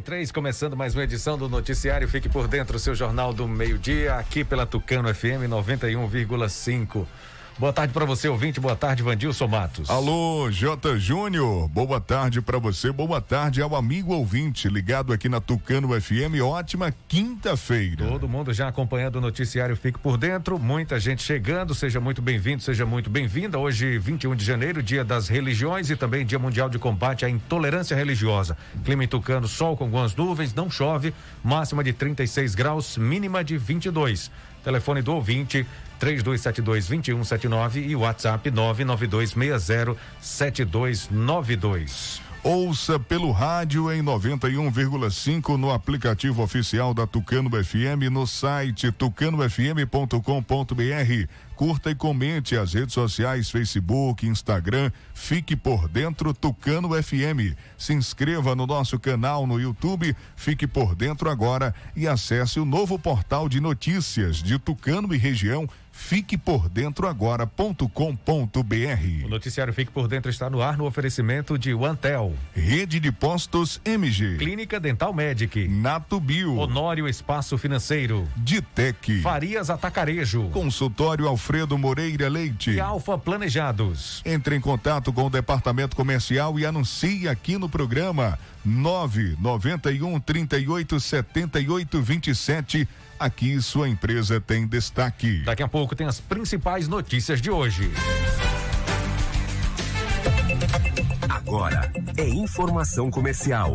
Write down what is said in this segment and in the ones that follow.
Meio-dia e três, começando mais uma edição do Noticiário. Fique por dentro, seu jornal do meio-dia, aqui pela Tucano FM 91,5. Boa tarde para você, ouvinte. Boa tarde, Vandilson Matos. Alô, J. Júnior. Boa tarde para você. Boa tarde ao amigo ouvinte ligado aqui na Tucano FM. Ótima quinta-feira. Todo mundo já acompanhando o noticiário Fique por Dentro. Muita gente chegando. Seja muito bem-vindo, seja muito bem-vinda. Hoje, 21 de janeiro, dia das religiões e também dia mundial de combate à intolerância religiosa. Clima em Tucano, sol com algumas nuvens, não chove. Máxima de 36 graus, mínima de 22. Telefone do ouvinte 3272-2179 e WhatsApp 992607292. Ouça pelo rádio em 91,5 no aplicativo oficial da Tucano FM no site tucanofm.com.br. Curta e comente as redes sociais Facebook, Instagram. Fique por dentro Tucano FM. Se inscreva no nosso canal no YouTube. Fique por dentro agora e acesse o novo portal de notícias de Tucano e região Fique por dentro agora.com.br. O noticiário Fique por Dentro está no ar no oferecimento de Antel. Rede de Postos MG. Clínica Dental Medic. Nato Bio. Honório Espaço Financeiro. Ditec. Farias Atacarejo. Consultório Alfredo Moreira Leite. E Alfa Planejados. Entre em contato com o departamento comercial e anuncie aqui no programa 991 38 78 27 Aqui sua empresa tem destaque. Daqui a pouco tem as principais notícias de hoje. Agora é informação comercial.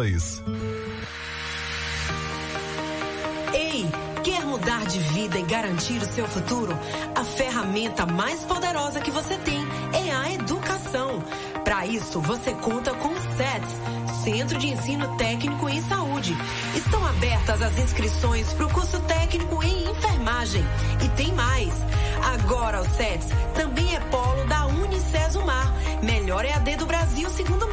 Ei, quer mudar de vida e garantir o seu futuro? A ferramenta mais poderosa que você tem é a educação. Para isso, você conta com o SETS, Centro de Ensino Técnico em Saúde. Estão abertas as inscrições para o curso técnico em enfermagem. E tem mais. Agora o SETS também é polo da Unicesumar, melhor EAD do Brasil segundo o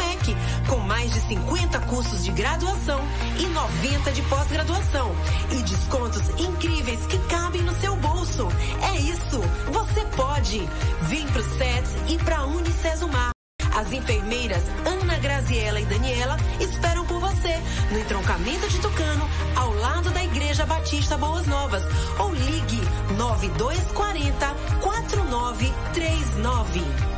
mais de 50 cursos de graduação e 90 de pós-graduação e descontos incríveis que cabem no seu bolso. É isso, você pode. Vem pro SETS e pra Unicesumar. As enfermeiras Ana Graziela e Daniela esperam por você no entroncamento de Tucano, ao lado da Igreja Batista Boas Novas. Ou ligue 9240 4939.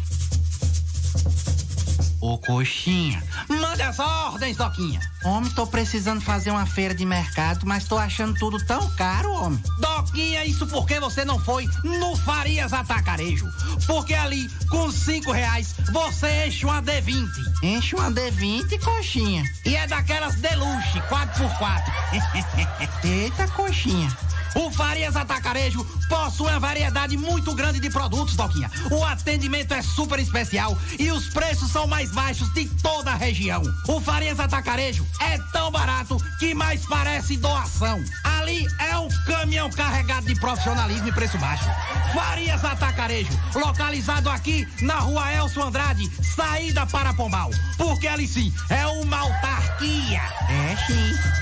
Ô coxinha, manda as ordens, Doquinha. Homem, tô precisando fazer uma feira de mercado, mas tô achando tudo tão caro, homem. Doquinha, isso porque você não foi no Farias Atacarejo. Porque ali, com cinco reais, você enche uma D20. Enche uma D20, coxinha. E é daquelas deluxe, 4x4. Eita, coxinha. O Farias Atacarejo possui uma variedade muito grande de produtos, Doquinha. O atendimento é super especial e os preços são mais baixos de toda a região. O Farias Atacarejo é tão barato que mais parece doação. Ali é um caminhão carregado de profissionalismo e preço baixo. Farias Atacarejo, localizado aqui na rua Elcio Andrade, saída para Pombal. Porque ali sim é uma autarquia. É sim.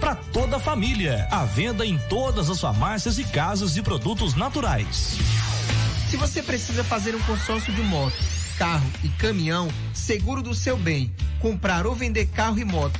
para toda a família. A venda em todas as farmácias e casas de produtos naturais. Se você precisa fazer um consórcio de moto, carro e caminhão, seguro do seu bem, comprar ou vender carro e moto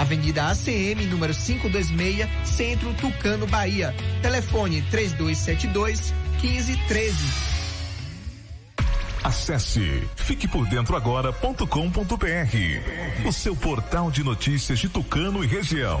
Avenida ACM, número 526, Centro Tucano, Bahia. Telefone 3272 1513. Acesse fiquepordentroagora.com.br, o seu portal de notícias de Tucano e região.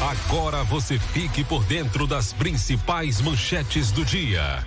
Agora você fique por dentro das principais manchetes do dia.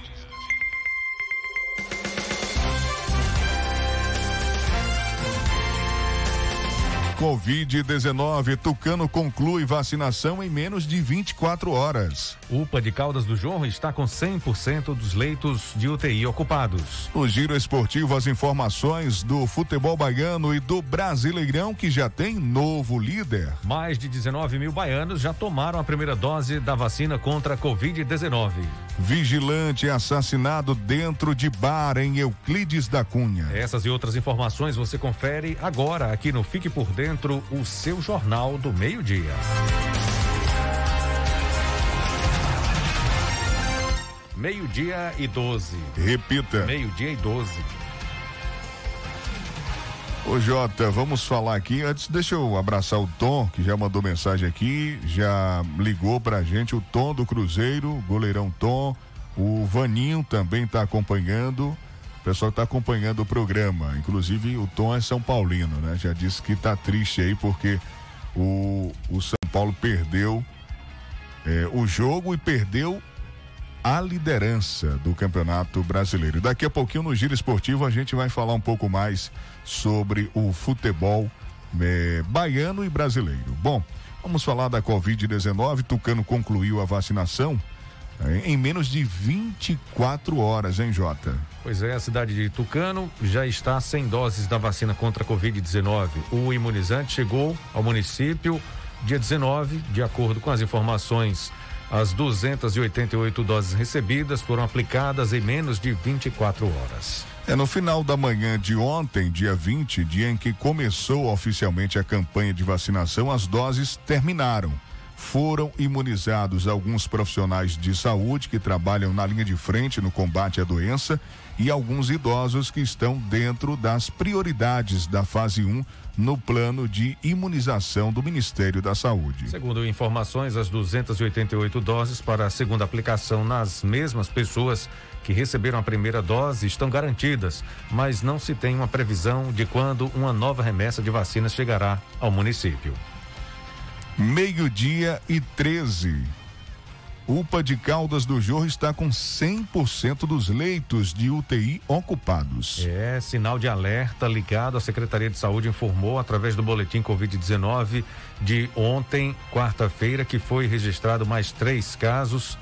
Covid-19, Tucano conclui vacinação em menos de 24 horas. UPA de Caldas do Jorro está com 100% dos leitos de UTI ocupados. No giro esportivo, as informações do futebol baiano e do Brasileirão, que já tem novo líder. Mais de 19 mil baianos já tomaram a primeira dose da vacina contra a Covid-19. Vigilante assassinado dentro de bar em Euclides da Cunha. Essas e outras informações você confere agora aqui no Fique por Dentro Dentro, o seu Jornal do Meio-Dia. Meio-dia e 12. Repita. Meio-dia e 12. Ô Jota, vamos falar aqui. Antes, deixa eu abraçar o Tom, que já mandou mensagem aqui, já ligou pra gente. O Tom do Cruzeiro, goleirão Tom. O Vaninho também tá acompanhando. O pessoal está acompanhando o programa. Inclusive, o Tom é São Paulino, né? Já disse que está triste aí porque o, o São Paulo perdeu é, o jogo e perdeu a liderança do Campeonato Brasileiro. Daqui a pouquinho no Giro Esportivo a gente vai falar um pouco mais sobre o futebol é, baiano e brasileiro. Bom, vamos falar da Covid-19. Tucano concluiu a vacinação em menos de 24 horas, hein, Jota? Pois é, a cidade de Tucano já está sem doses da vacina contra a Covid-19. O imunizante chegou ao município dia 19, de acordo com as informações. As 288 doses recebidas foram aplicadas em menos de 24 horas. É no final da manhã de ontem, dia 20, dia em que começou oficialmente a campanha de vacinação, as doses terminaram foram imunizados alguns profissionais de saúde que trabalham na linha de frente no combate à doença e alguns idosos que estão dentro das prioridades da fase 1 no plano de imunização do Ministério da Saúde. Segundo informações, as 288 doses para a segunda aplicação nas mesmas pessoas que receberam a primeira dose estão garantidas, mas não se tem uma previsão de quando uma nova remessa de vacinas chegará ao município. Meio-dia e 13. UPA de Caldas do Jorro está com 100% dos leitos de UTI ocupados. É, sinal de alerta ligado. A Secretaria de Saúde informou através do boletim Covid-19 de ontem, quarta-feira, que foi registrado mais três casos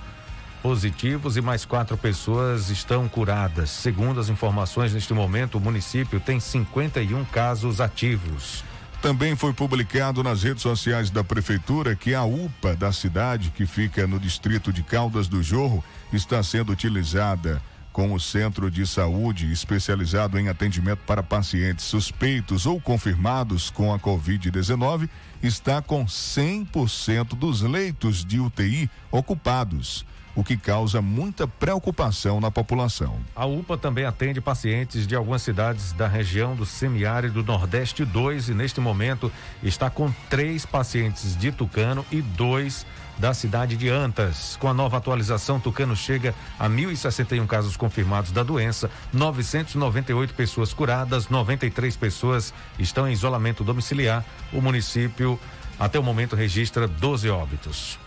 positivos e mais quatro pessoas estão curadas. Segundo as informações, neste momento, o município tem 51 casos ativos. Também foi publicado nas redes sociais da prefeitura que a UPA da cidade, que fica no distrito de Caldas do Jorro, está sendo utilizada como centro de saúde especializado em atendimento para pacientes suspeitos ou confirmados com a Covid-19, está com 100% dos leitos de UTI ocupados o que causa muita preocupação na população. A UPA também atende pacientes de algumas cidades da região do semiárido Nordeste 2 e neste momento está com três pacientes de Tucano e dois da cidade de Antas. Com a nova atualização, Tucano chega a 1.061 casos confirmados da doença, 998 pessoas curadas, 93 pessoas estão em isolamento domiciliar. O município, até o momento, registra 12 óbitos.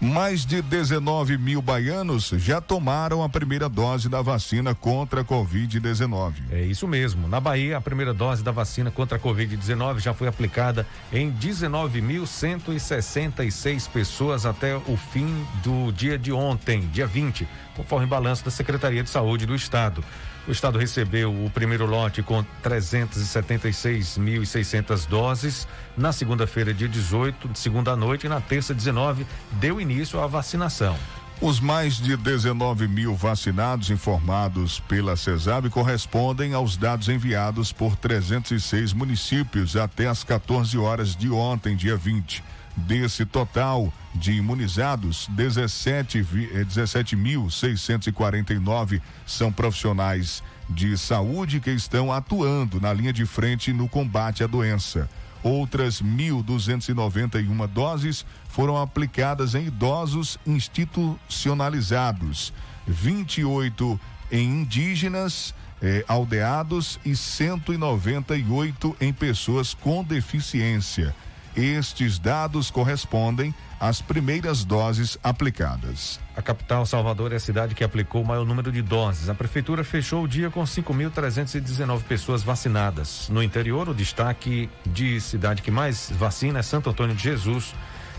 Mais de 19 mil baianos já tomaram a primeira dose da vacina contra a Covid-19. É isso mesmo. Na Bahia, a primeira dose da vacina contra a Covid-19 já foi aplicada em 19.166 pessoas até o fim do dia de ontem, dia 20, conforme balanço da Secretaria de Saúde do Estado. O estado recebeu o primeiro lote com 376.600 doses. Na segunda-feira, dia 18, de segunda noite, e na terça, 19, deu início à vacinação. Os mais de 19 mil vacinados informados pela CESAB correspondem aos dados enviados por 306 municípios até as 14 horas de ontem, dia 20. Desse total de imunizados, 17.649 eh, são profissionais de saúde que estão atuando na linha de frente no combate à doença. Outras 1.291 doses foram aplicadas em idosos institucionalizados, 28 em indígenas, eh, aldeados e 198 em pessoas com deficiência. Estes dados correspondem às primeiras doses aplicadas. A capital Salvador é a cidade que aplicou o maior número de doses. A prefeitura fechou o dia com 5.319 pessoas vacinadas. No interior, o destaque de cidade que mais vacina é Santo Antônio de Jesus,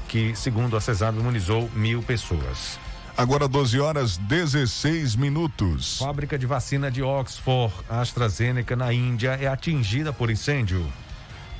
que, segundo a CESAB, imunizou mil pessoas. Agora 12 horas 16 minutos. Fábrica de vacina de Oxford, AstraZeneca, na Índia, é atingida por incêndio.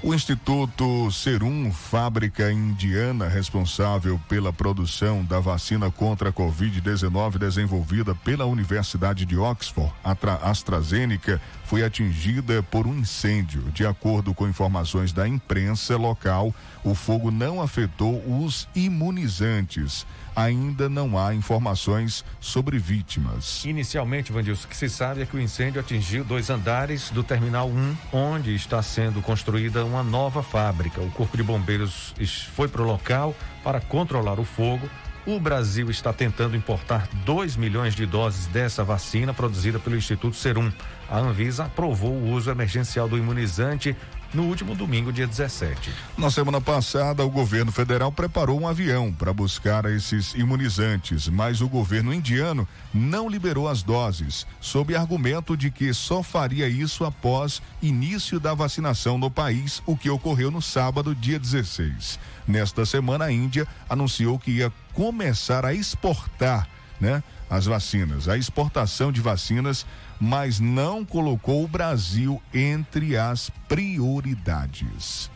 O Instituto Serum, fábrica indiana responsável pela produção da vacina contra a Covid-19 desenvolvida pela Universidade de Oxford, a AstraZeneca, foi atingida por um incêndio. De acordo com informações da imprensa local, o fogo não afetou os imunizantes ainda não há informações sobre vítimas. Inicialmente, Vandilson, o que se sabe é que o incêndio atingiu dois andares do Terminal 1, onde está sendo construída uma nova fábrica. O Corpo de Bombeiros foi para o local para controlar o fogo. O Brasil está tentando importar 2 milhões de doses dessa vacina produzida pelo Instituto Serum. A Anvisa aprovou o uso emergencial do imunizante no último domingo, dia 17. Na semana passada, o governo federal preparou um avião para buscar esses imunizantes, mas o governo indiano não liberou as doses, sob argumento de que só faria isso após início da vacinação no país, o que ocorreu no sábado, dia 16. Nesta semana, a Índia anunciou que ia começar a exportar né? As vacinas, a exportação de vacinas, mas não colocou o Brasil entre as prioridades.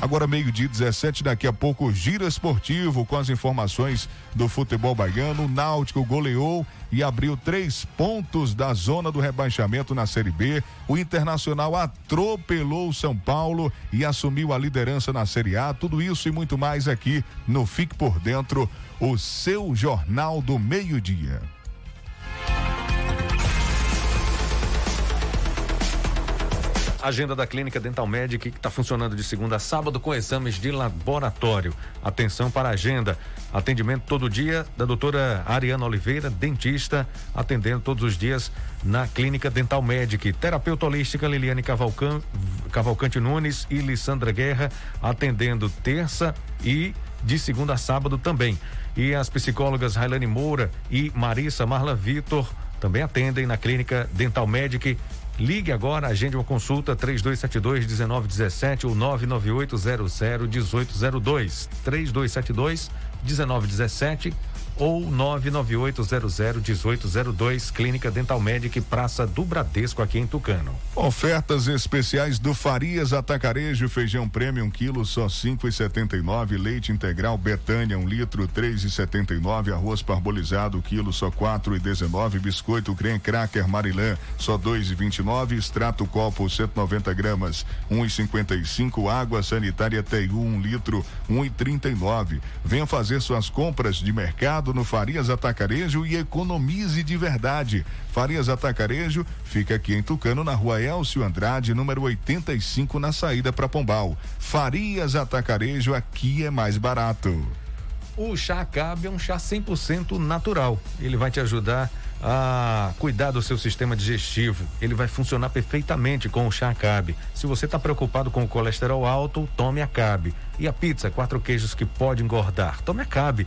Agora, meio-dia 17, daqui a pouco, Gira Esportivo com as informações do futebol baiano. O Náutico goleou e abriu três pontos da zona do rebaixamento na Série B. O Internacional atropelou o São Paulo e assumiu a liderança na Série A. Tudo isso e muito mais aqui no Fique por Dentro, o seu Jornal do Meio-Dia. Agenda da Clínica Dental Medic que está funcionando de segunda a sábado com exames de laboratório. Atenção para a agenda. Atendimento todo dia da doutora Ariana Oliveira, dentista, atendendo todos os dias na Clínica Dental Medic. Terapeuta holística Liliane Cavalcan, Cavalcante Nunes e Lissandra Guerra, atendendo terça e de segunda a sábado também. E as psicólogas Railane Moura e Marissa Marla Vitor também atendem na Clínica Dental Medic Ligue agora, agende uma consulta 3272 1917 ou 99800 1802. 3272 1917 ou 998001802, Clínica Dental Medic, Praça do Bradesco, aqui em Tucano. Ofertas especiais do Farias Atacarejo, feijão premium, quilo só cinco e setenta e nove, leite integral Betânia, um litro, três e setenta e nove, arroz parbolizado, quilo só quatro e dezenove, biscoito creme cracker Marilã, só dois e vinte extrato copo 190 gramas, um e cinquenta e cinco, água sanitária Teiu, um litro, um e trinta e nove. Venha fazer suas compras de mercado no Farias Atacarejo e economize de verdade. Farias Atacarejo fica aqui em Tucano, na rua Elcio Andrade, número 85, na saída para Pombal. Farias Atacarejo, aqui é mais barato. O chá Cabe é um chá 100% natural. Ele vai te ajudar a cuidar do seu sistema digestivo. Ele vai funcionar perfeitamente com o chá Cabe. Se você está preocupado com o colesterol alto, tome a Cabe. E a pizza, quatro queijos que pode engordar. Tome a Cabe.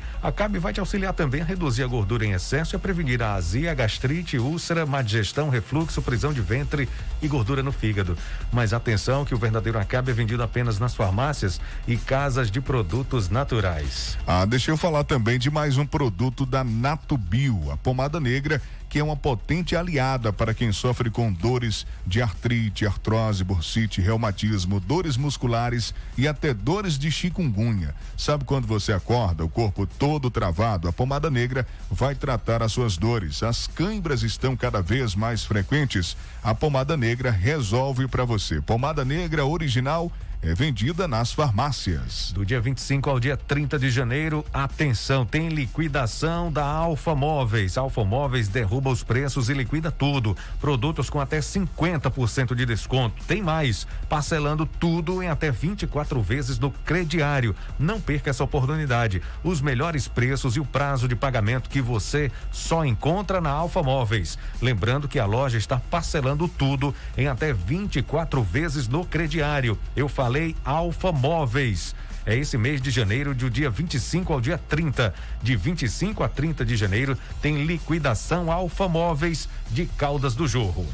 Vai te auxiliar também a reduzir a gordura em excesso e a prevenir a azia, gastrite, úlcera, má digestão, refluxo, prisão de ventre e gordura no fígado. Mas atenção que o verdadeiro Acabe é vendido apenas nas farmácias e casas de produtos naturais. Ah, deixa eu falar também de mais um produto da Natubio, a pomada negra que é uma potente aliada para quem sofre com dores de artrite, artrose, bursite, reumatismo, dores musculares e até dores de chikungunya. Sabe quando você acorda, o corpo todo travado? A pomada negra vai tratar as suas dores. As câimbras estão cada vez mais frequentes. A pomada negra resolve para você. Pomada negra original é vendida nas farmácias. Do dia 25 ao dia 30 de janeiro, atenção, tem liquidação da Alfa Móveis. Alfa Móveis derruba os preços e liquida tudo. Produtos com até 50% de desconto. Tem mais, parcelando tudo em até 24 vezes no crediário. Não perca essa oportunidade. Os melhores preços e o prazo de pagamento que você só encontra na Alfa Móveis. Lembrando que a loja está parcelando tudo em até 24 vezes no crediário. Eu falo Falei Alfa Móveis. É esse mês de janeiro, do dia 25 ao dia 30. De 25 a 30 de janeiro, tem liquidação Alfa Móveis de Caldas do Jorro.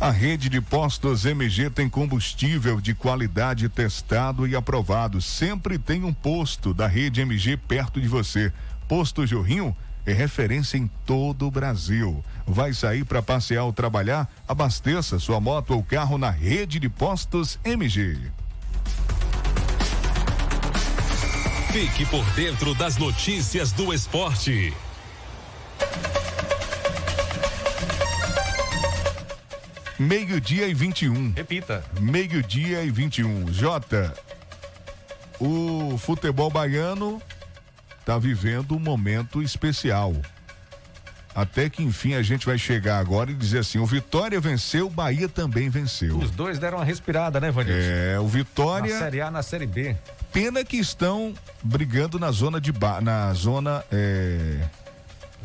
A rede de postos MG tem combustível de qualidade testado e aprovado. Sempre tem um posto da rede MG perto de você. Posto Jorrinho é referência em todo o Brasil. Vai sair para passear ou trabalhar? Abasteça sua moto ou carro na rede de postos MG. Fique por dentro das notícias do esporte. Meio-dia e 21. Repita. Meio-dia e 21. Jota, o futebol baiano está vivendo um momento especial. Até que enfim a gente vai chegar agora e dizer assim: o Vitória venceu, o Bahia também venceu. Os dois deram uma respirada, né, Vanilson? É, o Vitória. Na Série A, na Série B. Pena que estão brigando na zona de ba... na zona é...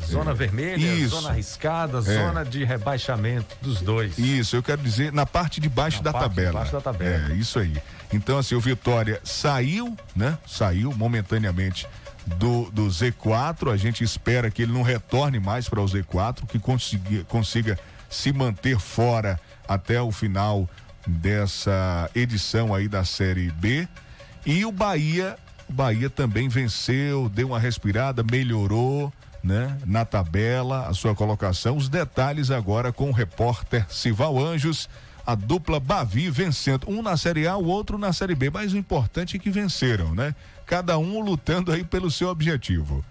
Zona é, vermelha, isso. zona arriscada, é. zona de rebaixamento dos dois. Isso, eu quero dizer na parte de baixo, da, parte tabela. De baixo da tabela. É, isso aí. Então, assim, o Vitória saiu, né? Saiu momentaneamente do, do Z4. A gente espera que ele não retorne mais para o Z4, que consiga, consiga se manter fora até o final dessa edição aí da Série B. E o Bahia, o Bahia também venceu, deu uma respirada, melhorou, né, na tabela, a sua colocação. Os detalhes agora com o repórter Sival Anjos. A dupla Bavi vencendo, um na Série A, o outro na Série B. Mas o importante é que venceram, né? Cada um lutando aí pelo seu objetivo.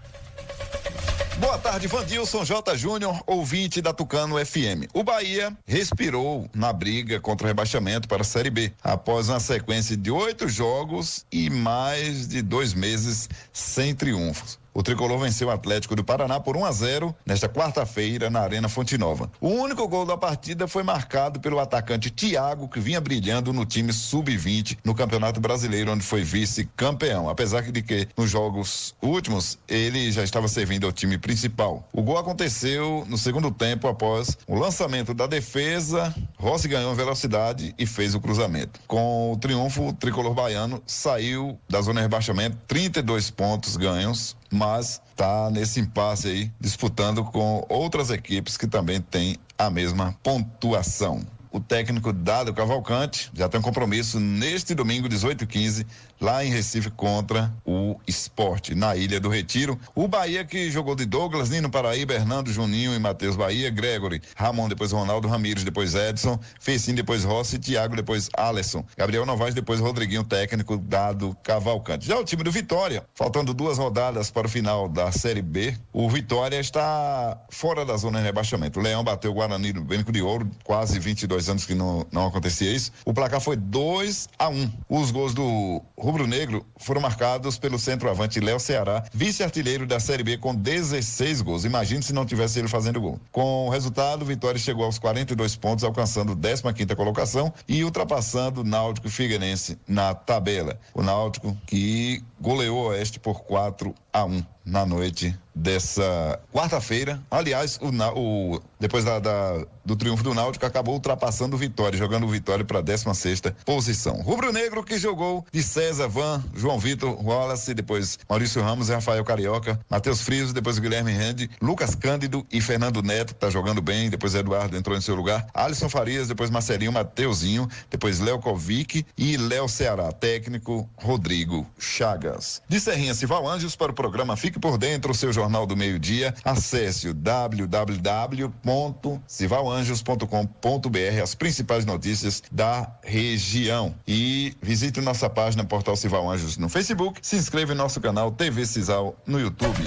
Boa tarde, Vandilson J. Júnior, ouvinte da Tucano FM. O Bahia respirou na briga contra o rebaixamento para a Série B, após uma sequência de oito jogos e mais de dois meses sem triunfos. O tricolor venceu o Atlético do Paraná por 1 a 0 nesta quarta-feira na Arena Fonte Nova. O único gol da partida foi marcado pelo atacante Thiago, que vinha brilhando no time sub-20 no Campeonato Brasileiro, onde foi vice-campeão. Apesar de que nos jogos últimos ele já estava servindo ao time principal. O gol aconteceu no segundo tempo após o lançamento da defesa. Rossi ganhou velocidade e fez o cruzamento. Com o triunfo, o tricolor baiano saiu da zona de rebaixamento, 32 pontos ganhos mas está nesse impasse aí, disputando com outras equipes que também têm a mesma pontuação. O técnico Dado Cavalcante já tem um compromisso neste domingo, 18 e 15 lá em Recife contra o esporte, na Ilha do Retiro. O Bahia que jogou de Douglas, Nino Paraíba, Hernando Juninho e Matheus Bahia, Gregory, Ramon, depois Ronaldo Ramires, depois Edson, Fecim, depois Rossi, Thiago, depois Alisson, Gabriel Novaes, depois Rodriguinho, técnico dado Cavalcante. Já o time do Vitória, faltando duas rodadas para o final da Série B, o Vitória está fora da zona de rebaixamento. O Leão bateu o Guarani no Bênico de Ouro, quase 22 anos que não, não acontecia isso. O placar foi 2 a 1 um. Os gols do rubro-negro foram marcados pelo centroavante Léo Ceará, vice-artilheiro da Série B com 16 gols. Imagine se não tivesse ele fazendo gol. Com o resultado, Vitória chegou aos 42 pontos, alcançando 15ª colocação e ultrapassando o Náutico Figueirense na tabela. O Náutico que goleou o Oeste por 4 a 1 na noite dessa quarta-feira. Aliás, o, o depois da, da, do triunfo do Náutico, acabou ultrapassando o Vitória, jogando o Vitória para a 16 posição. Rubro Negro que jogou de César, Van, João Vitor, Wallace, depois Maurício Ramos, Rafael Carioca, Matheus Friso, depois Guilherme Rende, Lucas Cândido e Fernando Neto, tá jogando bem, depois Eduardo entrou em seu lugar, Alisson Farias, depois Marcelinho, Mateuzinho, depois Léo Kovic e Léo Ceará, técnico Rodrigo Chagas. De Serrinha Cival Anjos para o programa Fique por Dentro, o seu jornal do meio-dia, acesse o www.civalanjos.com.br, as principais notícias da região. E visite nossa página Portal Cival Anjos no Facebook, se inscreva em nosso canal TV Cisal no YouTube.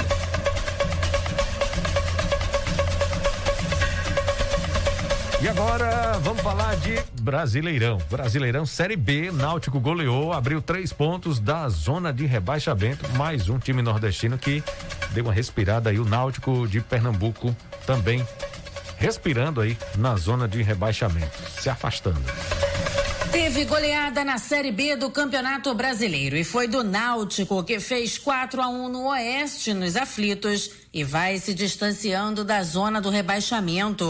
E agora vamos falar de Brasileirão. Brasileirão Série B, Náutico goleou, abriu três pontos da zona de rebaixamento. Mais um time nordestino que deu uma respirada aí. O Náutico de Pernambuco também respirando aí na zona de rebaixamento, se afastando. Teve goleada na Série B do Campeonato Brasileiro e foi do Náutico que fez 4 a 1 no Oeste nos aflitos e vai se distanciando da zona do rebaixamento.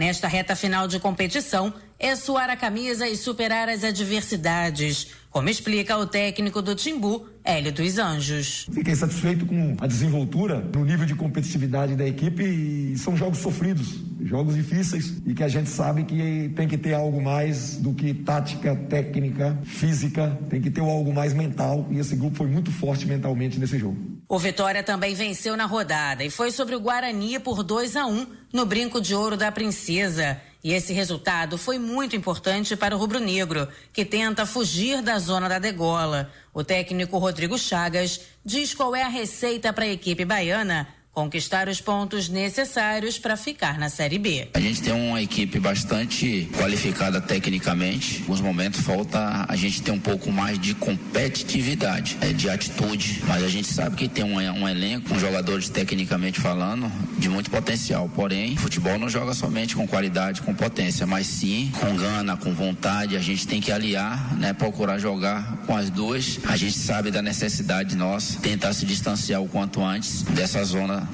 Nesta reta final de competição, é suar a camisa e superar as adversidades, como explica o técnico do Timbu, Hélio dos Anjos. Fiquei satisfeito com a desenvoltura no nível de competitividade da equipe e são jogos sofridos, jogos difíceis e que a gente sabe que tem que ter algo mais do que tática, técnica, física, tem que ter algo mais mental e esse grupo foi muito forte mentalmente nesse jogo. O Vitória também venceu na rodada e foi sobre o Guarani por 2 a 1 um, no Brinco de Ouro da Princesa. E esse resultado foi muito importante para o rubro-negro, que tenta fugir da zona da degola. O técnico Rodrigo Chagas diz qual é a receita para a equipe baiana conquistar os pontos necessários para ficar na Série B. A gente tem uma equipe bastante qualificada tecnicamente. Em alguns momentos falta a gente ter um pouco mais de competitividade, é, de atitude. Mas a gente sabe que tem um, um elenco com jogadores tecnicamente falando de muito potencial. Porém, futebol não joga somente com qualidade, com potência, mas sim com gana, com vontade. A gente tem que aliar, né, procurar jogar com as duas. A gente sabe da necessidade nossa tentar se distanciar o quanto antes dessa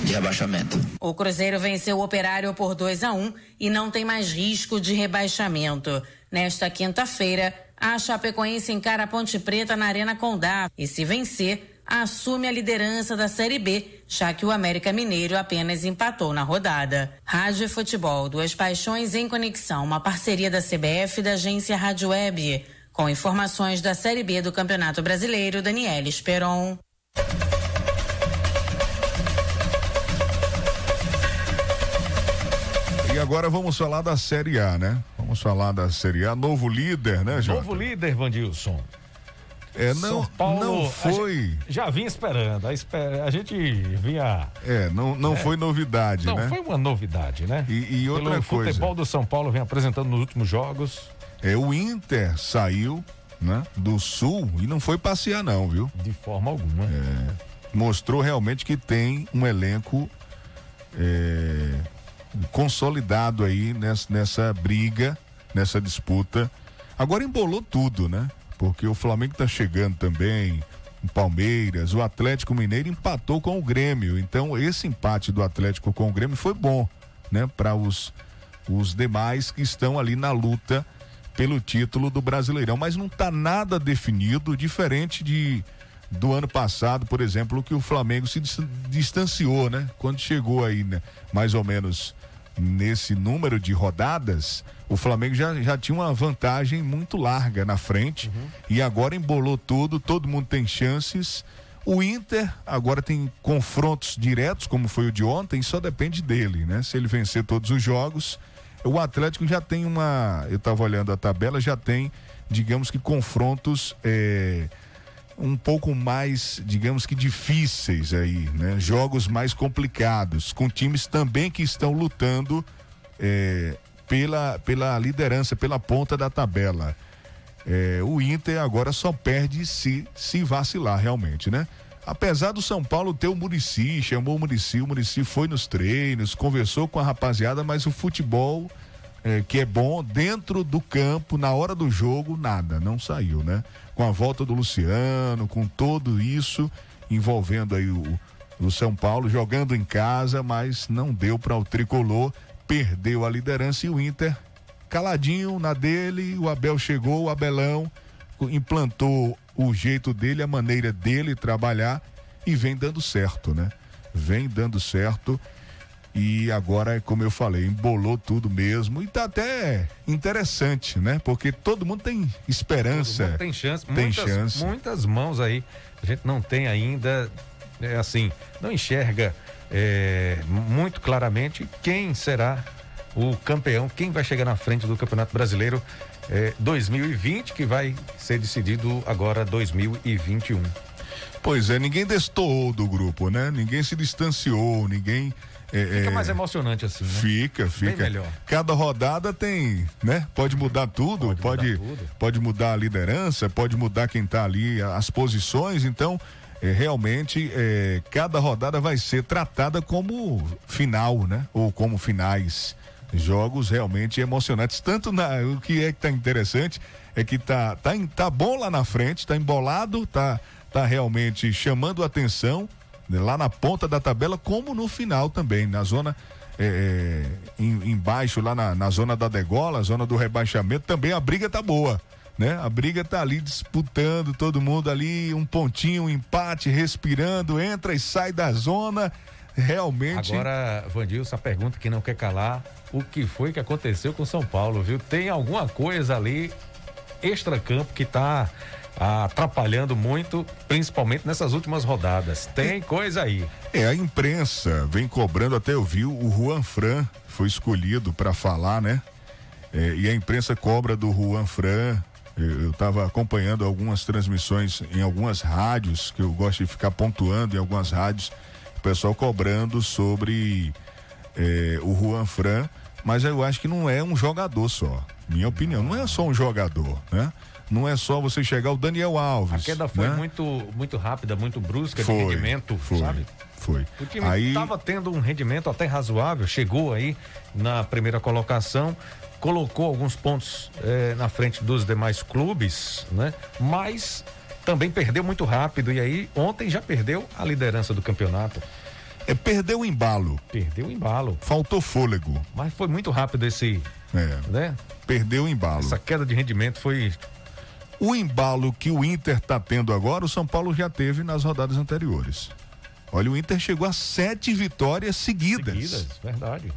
de rebaixamento. O Cruzeiro venceu o Operário por 2 a 1 um, e não tem mais risco de rebaixamento. Nesta quinta-feira, a Chapecoense encara a Ponte Preta na Arena Condá e se vencer, assume a liderança da Série B, já que o América Mineiro apenas empatou na rodada. Rádio e Futebol, duas paixões em conexão, uma parceria da CBF e da agência Rádio Web. Com informações da Série B do Campeonato Brasileiro, Daniela Esperon. E agora vamos falar da Série A, né? Vamos falar da Série A, novo líder, né, Jota? Novo líder, Vandilson. É, não, São Paulo, não foi. Já vinha esperando. A, esper... a gente vinha. É, não, não É. foi novidade, Não né? foi uma novidade, né? E, e outra Pelo coisa. futebol do São Paulo vem apresentando nos últimos jogos. É, o Inter saiu, né, do Sul e não foi passear não, viu? De forma alguma. É, mostrou realmente que tem um elenco é, consolidado aí nessa, nessa briga, nessa disputa. Agora embolou tudo, né? Porque o Flamengo tá chegando também, o Palmeiras, o Atlético Mineiro empatou com o Grêmio. Então esse empate do Atlético com o Grêmio foi bom, né? Para os, os demais que estão ali na luta pelo título do Brasileirão, mas não tá nada definido, diferente de do ano passado, por exemplo, que o Flamengo se dis- distanciou, né? Quando chegou aí, né? Mais ou menos nesse número de rodadas, o Flamengo já, já tinha uma vantagem muito larga na frente e agora embolou tudo, todo mundo tem chances. O Inter agora tem confrontos diretos, como foi o de ontem, só depende dele, né? Se ele vencer todos os jogos, o Atlético já tem uma. Eu estava olhando a tabela, já tem, digamos que, confrontos é, um pouco mais, digamos que, difíceis aí, né? Jogos mais complicados, com times também que estão lutando é, pela, pela liderança, pela ponta da tabela. É, o Inter agora só perde se, se vacilar realmente, né? Apesar do São Paulo ter o Murici, chamou o Murici, o Murici foi nos treinos, conversou com a rapaziada, mas o futebol é, que é bom dentro do campo, na hora do jogo, nada, não saiu, né? Com a volta do Luciano, com tudo isso envolvendo aí o, o São Paulo jogando em casa, mas não deu para o tricolor, perdeu a liderança e o Inter caladinho na dele, o Abel chegou, o Abelão implantou o jeito dele, a maneira dele trabalhar e vem dando certo, né? Vem dando certo e agora, como eu falei, embolou tudo mesmo e tá até interessante, né? Porque todo mundo tem esperança. Mundo tem chance, Tem muitas, chance. muitas mãos aí. A gente não tem ainda, é assim, não enxerga é, muito claramente quem será o campeão, quem vai chegar na frente do Campeonato Brasileiro é, 2020, que vai ser decidido agora 2021. Pois é, ninguém destoou do grupo, né? Ninguém se distanciou, ninguém. É, Fica é, mais emocionante assim, né? Fica, fica. melhor. Cada rodada tem, né? Pode mudar tudo, pode, pode, mudar a liderança, pode mudar quem tá ali, as posições. Então, é, realmente, é, cada rodada vai ser tratada como final, né? Ou como finais. Jogos realmente emocionantes. Tanto na, o que é que tá interessante é que tá, tá, tá bom lá na frente, tá embolado, tá, tá realmente chamando atenção lá na ponta da tabela, como no final também, na zona é, em- embaixo, lá na, na zona da degola, zona do rebaixamento, também a briga tá boa. Né? A briga tá ali disputando, todo mundo ali, um pontinho, um empate, respirando, entra e sai da zona. Realmente. Agora, Vandilson, a pergunta que não quer calar: o que foi que aconteceu com São Paulo, viu? Tem alguma coisa ali extracampo que tá atrapalhando muito, principalmente nessas últimas rodadas. Tem coisa aí. É, a imprensa vem cobrando, até eu vi o Juan Fran foi escolhido para falar, né? É, e a imprensa cobra do Juan Fran. Eu estava acompanhando algumas transmissões em algumas rádios, que eu gosto de ficar pontuando em algumas rádios, o pessoal cobrando sobre é, o Juan Fran, mas eu acho que não é um jogador só. Minha opinião, não é só um jogador, né? Não é só você chegar o Daniel Alves. A queda foi né? muito, muito rápida, muito brusca Foi, de rendimento, foi, sabe? Foi. O time Aí- estava tendo um rendimento até razoável, chegou aí na primeira colocação, colocou alguns pontos eh, na frente dos demais clubes, né? Mas também perdeu muito rápido e aí ontem já perdeu a liderança do campeonato. É, perdeu o embalo. Perdeu o embalo. Faltou fôlego. Mas foi muito rápido esse, É. né? Perdeu o embalo. Essa queda de rendimento foi O embalo que o Inter tá tendo agora, o São Paulo já teve nas rodadas anteriores. Olha, o Inter chegou a sete vitórias seguidas. seguidas, verdade.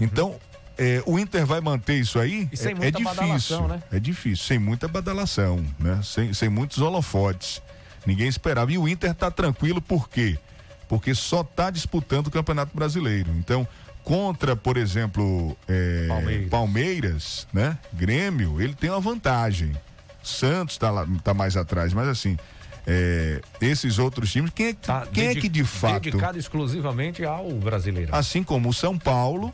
Então, é, o Inter vai manter isso aí? E sem é, muita é difícil. badalação, né? É difícil, sem muita badalação, né? Sem, sem muitos holofotes. Ninguém esperava. E o Inter tá tranquilo, por quê? porque só está disputando o Campeonato Brasileiro. Então, contra, por exemplo, é, Palmeiras. Palmeiras. né? Grêmio, ele tem uma vantagem. Santos está tá mais atrás, mas assim, é, esses outros times, quem, é, tá quem é que de fato. Dedicado exclusivamente ao brasileiro. Assim como o São Paulo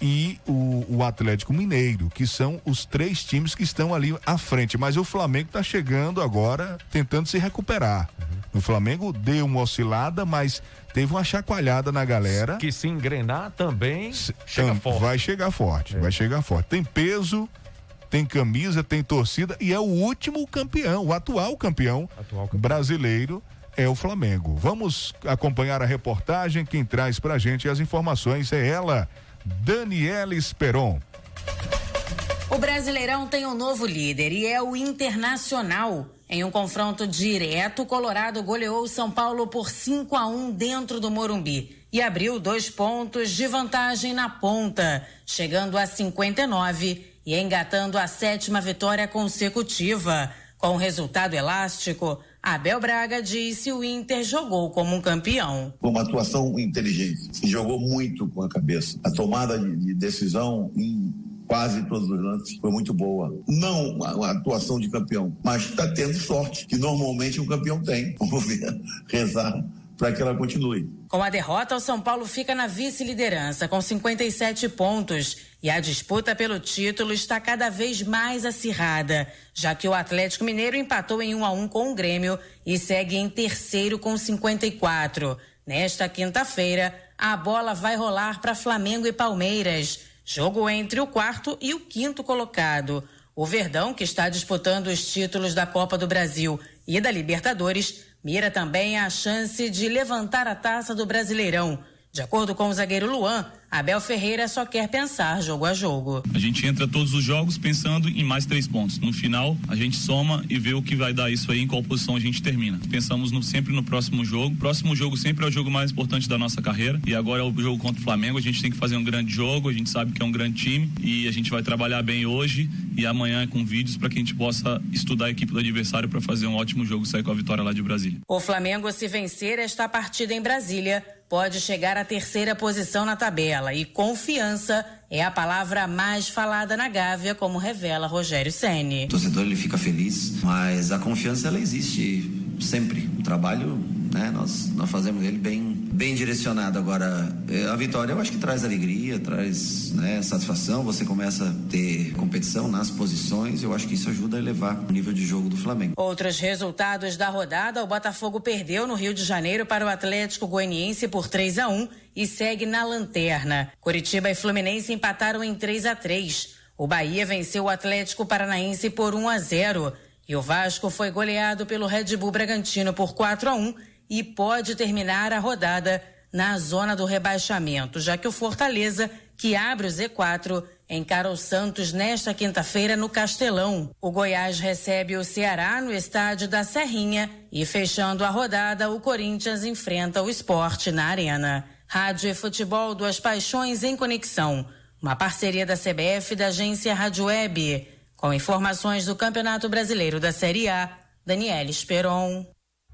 e o, o, Atlético Mineiro, que são os três times que estão ali à frente. Mas o Flamengo está chegando agora, tentando se recuperar. Uhum. O Flamengo deu uma oscilada, mas teve uma chacoalhada na galera. Que se engrenar também chega forte. Vai chegar forte, é. vai chegar forte. Tem peso, tem camisa, tem torcida e é o último campeão, o atual campeão, atual campeão. brasileiro é o Flamengo. Vamos acompanhar a reportagem. Quem traz pra gente as informações é ela, Daniela Esperon. O Brasileirão tem um novo líder e é o Internacional. Em um confronto direto, o Colorado goleou o São Paulo por 5 a 1 dentro do Morumbi e abriu dois pontos de vantagem na ponta, chegando a 59 e engatando a sétima vitória consecutiva. Com resultado elástico, Abel Braga disse o Inter jogou como um campeão. Foi uma atuação inteligente, se jogou muito com a cabeça. A tomada de, de decisão em quase todos os lances foi muito boa. Não uma, atuação de campeão, mas está tendo sorte, que normalmente um campeão tem. Vamos ver, rezar para que ela continue. Com a derrota, o São Paulo fica na vice-liderança com 57 pontos e a disputa pelo título está cada vez mais acirrada, já que o Atlético Mineiro empatou em 1 a 1 com o Grêmio e segue em terceiro com 54. Nesta quinta-feira, a bola vai rolar para Flamengo e Palmeiras, jogo entre o quarto e o quinto colocado. O Verdão, que está disputando os títulos da Copa do Brasil e da Libertadores, mira também a chance de levantar a taça do Brasileirão. De acordo com o zagueiro Luan, Abel Ferreira só quer pensar jogo a jogo. A gente entra todos os jogos pensando em mais três pontos. No final, a gente soma e vê o que vai dar isso aí, em qual posição a gente termina. Pensamos no, sempre no próximo jogo. Próximo jogo sempre é o jogo mais importante da nossa carreira. E agora é o jogo contra o Flamengo. A gente tem que fazer um grande jogo. A gente sabe que é um grande time e a gente vai trabalhar bem hoje e amanhã com vídeos para que a gente possa estudar a equipe do adversário para fazer um ótimo jogo e sair com a vitória lá de Brasília. O Flamengo, se vencer esta partida em Brasília, pode chegar à terceira posição na tabela e confiança é a palavra mais falada na Gávea, como revela Rogério Ceni. O torcedor ele fica feliz, mas a confiança ela existe sempre. O trabalho, né, nós nós fazemos ele bem bem direcionado. Agora, é, a vitória eu acho que traz alegria, traz né, satisfação. Você começa a ter competição nas posições. Eu acho que isso ajuda a elevar o nível de jogo do Flamengo. Outros resultados da rodada: o Botafogo perdeu no Rio de Janeiro para o Atlético Goianiense por 3 a 1 e segue na lanterna. Curitiba e Fluminense empataram em 3 a 3. O Bahia venceu o Atlético Paranaense por 1 a 0 e o Vasco foi goleado pelo Red Bull Bragantino por 4 a 1 e pode terminar a rodada na zona do rebaixamento, já que o Fortaleza, que abre o Z4, encara o Santos nesta quinta-feira no Castelão. O Goiás recebe o Ceará no estádio da Serrinha e, fechando a rodada, o Corinthians enfrenta o esporte na Arena. Rádio e Futebol, duas paixões em conexão. Uma parceria da CBF e da agência Rádio Web. Com informações do Campeonato Brasileiro da Série A, Daniela Esperon.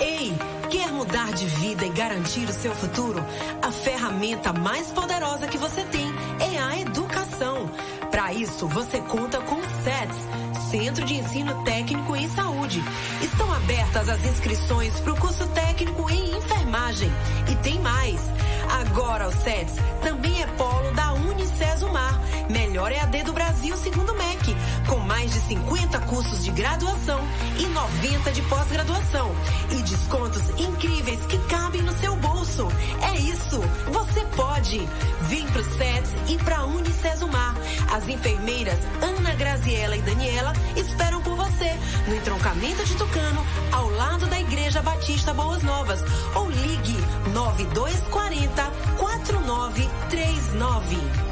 Ei, quer mudar de vida e garantir o seu futuro? A ferramenta mais poderosa que você tem é a educação. Para isso, você conta com o SETS Centro de Ensino Técnico em Saúde. Estão abertas as inscrições para o curso técnico em enfermagem. E tem mais. Agora o SETS também é polo da Unicesumar, melhor EAD do Brasil segundo o MEC, com mais de 50 cursos de graduação e 90 de pós-graduação e descontos incríveis que cabem no seu bolso. É isso, você pode. Vem pro SETS e pra Unicesumar. As enfermeiras Ana Graziela e Daniela esperam por você no entroncamento de Tucano, ao lado da Igreja Batista Boas Novas. Ou ligue 9240 4939.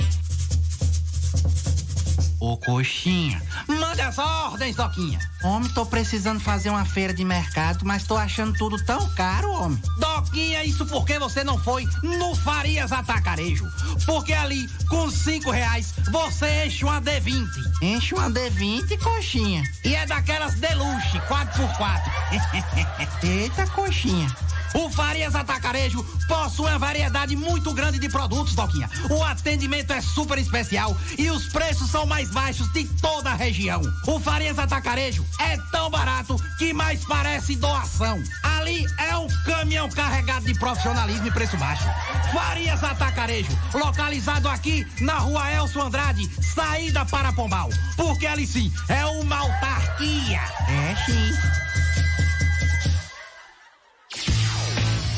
Ô coxinha, manda as ordens, Doquinha. Homem, tô precisando fazer uma feira de mercado, mas tô achando tudo tão caro, homem. Doquinha, isso porque você não foi no Farias Atacarejo. Porque ali, com cinco reais, você enche uma D20. Enche uma D20, coxinha. E é daquelas deluxe, 4x4. Eita, coxinha. O Farias Atacarejo possui uma variedade muito grande de produtos, Doquinha. O atendimento é super especial e os preços são mais baixos de toda a região. O Farias Atacarejo é tão barato que mais parece doação. Ali é um caminhão carregado de profissionalismo e preço baixo. Farias Atacarejo, localizado aqui na rua Elcio Andrade, saída para Pombal. Porque ali sim é uma autarquia. É sim.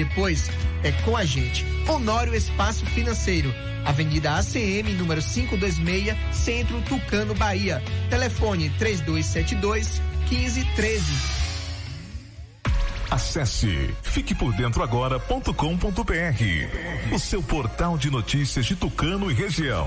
Depois é com a gente. Honório Espaço Financeiro. Avenida ACM, número 526, Centro Tucano, Bahia. Telefone 3272 1513. Acesse fiquepordentroagora.com.br, o seu portal de notícias de Tucano e região.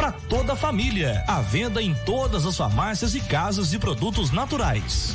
para toda a família. À venda em todas as farmácias e casas de produtos naturais.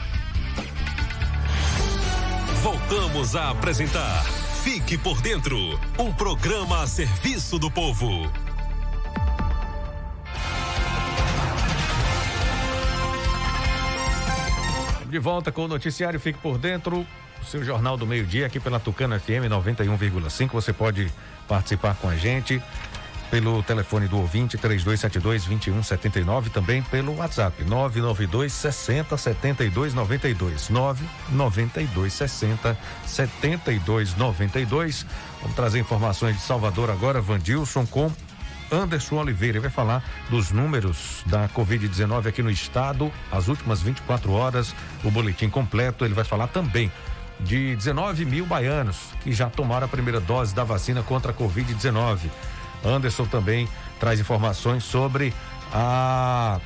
Voltamos a apresentar Fique por Dentro um programa a serviço do povo. De volta com o noticiário Fique por Dentro, o seu jornal do meio-dia aqui pela Tucana FM 91,5. Você pode participar com a gente pelo telefone do ouvinte 3272 2179, também pelo WhatsApp 992 60 72 92 992 60 72 92. Vamos trazer informações de Salvador agora, Vandilson com Anderson Oliveira. Vai falar dos números da Covid-19 aqui no estado, as últimas 24 horas, o boletim completo. Ele vai falar também de 19 mil baianos que já tomaram a primeira dose da vacina contra a Covid-19. Anderson também traz informações sobre a